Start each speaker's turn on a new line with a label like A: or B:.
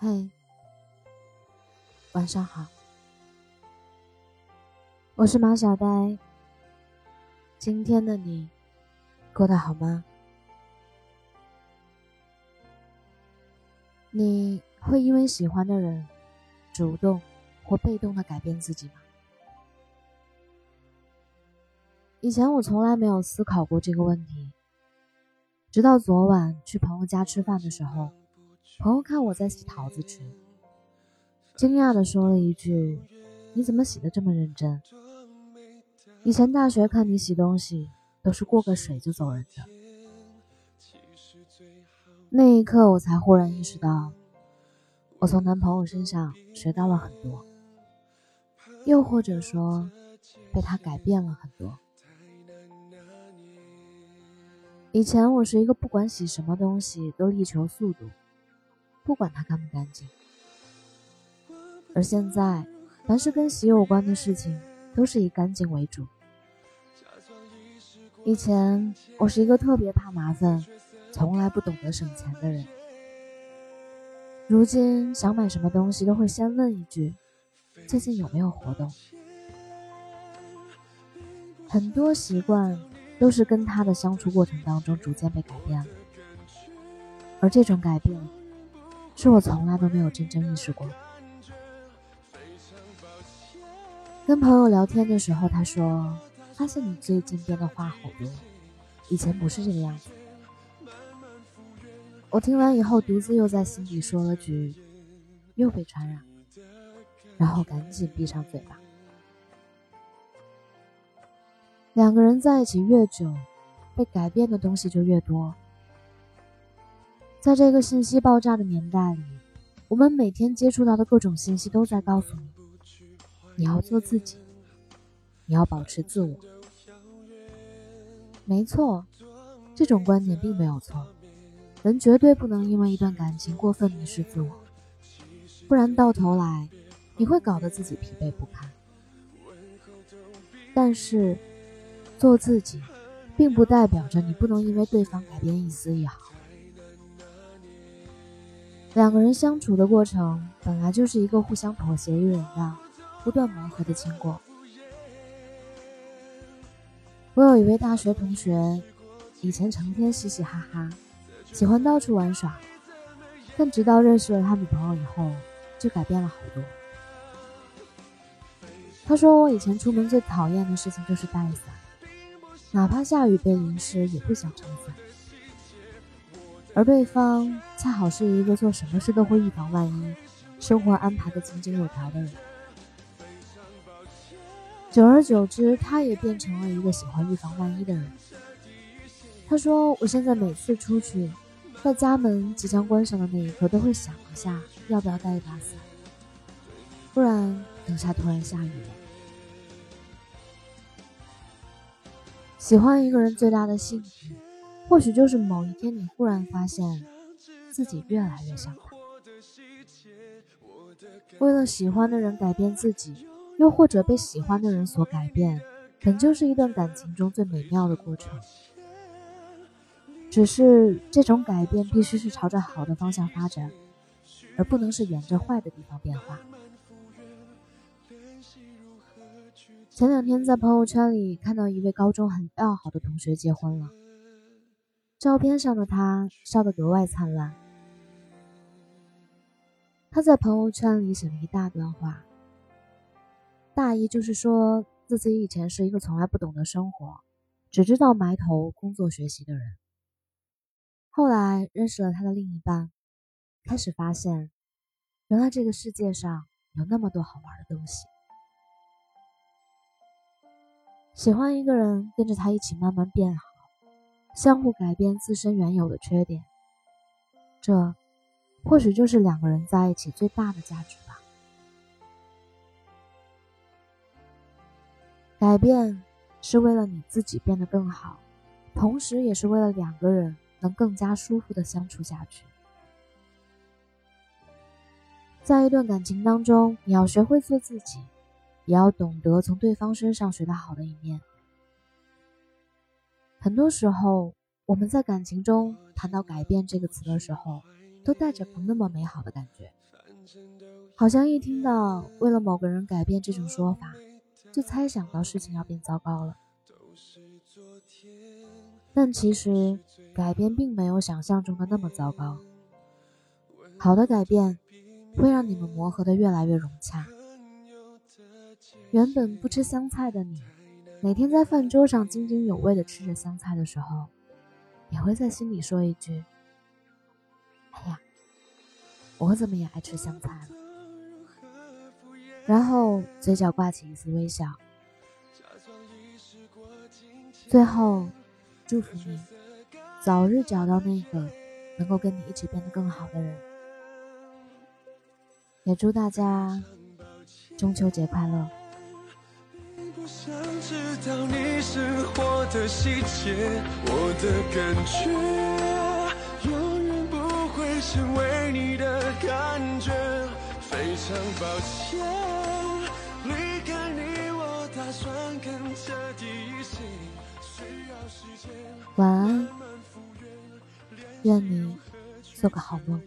A: 嘿，晚上好，我是马小呆。今天的你过得好吗？你会因为喜欢的人，主动或被动的改变自己吗？以前我从来没有思考过这个问题，直到昨晚去朋友家吃饭的时候。朋友看我在洗桃子吃，惊讶的说了一句：“你怎么洗的这么认真？以前大学看你洗东西都是过个水就走人的。”那一刻，我才忽然意识到，我从男朋友身上学到了很多，又或者说，被他改变了很多。以前我是一个不管洗什么东西都力求速度。不管它干不干净，而现在，凡是跟洗有关的事情，都是以干净为主。以前我是一个特别怕麻烦、从来不懂得省钱的人，如今想买什么东西都会先问一句：“最近有没有活动？”很多习惯都是跟他的相处过程当中逐渐被改变了，而这种改变。是我从来都没有真正意识过。跟朋友聊天的时候，他说：“发现你最近变得话好多，以前不是这个样子。”我听完以后，独自又在心底说了句：“又被传染。”然后赶紧闭上嘴巴。两个人在一起越久，被改变的东西就越多。在这个信息爆炸的年代里，我们每天接触到的各种信息都在告诉你：你要做自己，你要保持自我。没错，这种观点并没有错。人绝对不能因为一段感情过分迷失自我，不然到头来你会搞得自己疲惫不堪。但是，做自己，并不代表着你不能因为对方改变一丝一毫。两个人相处的过程本来就是一个互相妥协与忍让、不断磨合的经过。我有一位大学同学，以前成天嘻嘻哈哈，喜欢到处玩耍，但直到认识了他女朋友以后，就改变了好多。他说：“我以前出门最讨厌的事情就是带伞，哪怕下雨被淋湿也不想撑伞。”而对方恰好是一个做什么事都会预防万一、生活安排的井井有条的人。久而久之，他也变成了一个喜欢预防万一的人。他说：“我现在每次出去，在家门即将关上的那一刻，都会想一下要不要带一把伞，不然等下突然下雨了。”喜欢一个人最大的幸福。或许就是某一天，你忽然发现自己越来越像他。为了喜欢的人改变自己，又或者被喜欢的人所改变，本就是一段感情中最美妙的过程。只是这种改变必须是朝着好的方向发展，而不能是沿着坏的地方变化。前两天在朋友圈里看到一位高中很要好的同学结婚了。照片上的他笑得格外灿烂。他在朋友圈里写了一大段话，大意就是说自己以前是一个从来不懂得生活，只知道埋头工作学习的人。后来认识了他的另一半，开始发现，原来这个世界上有那么多好玩的东西。喜欢一个人，跟着他一起慢慢变好。相互改变自身原有的缺点，这或许就是两个人在一起最大的价值吧。改变是为了你自己变得更好，同时也是为了两个人能更加舒服的相处下去。在一段感情当中，你要学会做自己，也要懂得从对方身上学到好的一面。很多时候，我们在感情中谈到“改变”这个词的时候，都带着不那么美好的感觉。好像一听到为了某个人改变这种说法，就猜想到事情要变糟糕了。但其实改变并没有想象中的那么糟糕。好的改变会让你们磨合的越来越融洽。原本不吃香菜的你，每天在饭桌上津津有味的吃着香菜的时候，也会在心里说一句：“哎呀，我怎么也爱吃香菜了。”然后嘴角挂起一丝微笑。最后，祝福你早日找到那个能够跟你一起变得更好的人。也祝大家中秋节快乐。想知道你生活的细节，我的感觉永远不会成为你的感觉。非常抱歉，离开你我打算更彻底一些，需要时间。晚安，愿你做个好梦。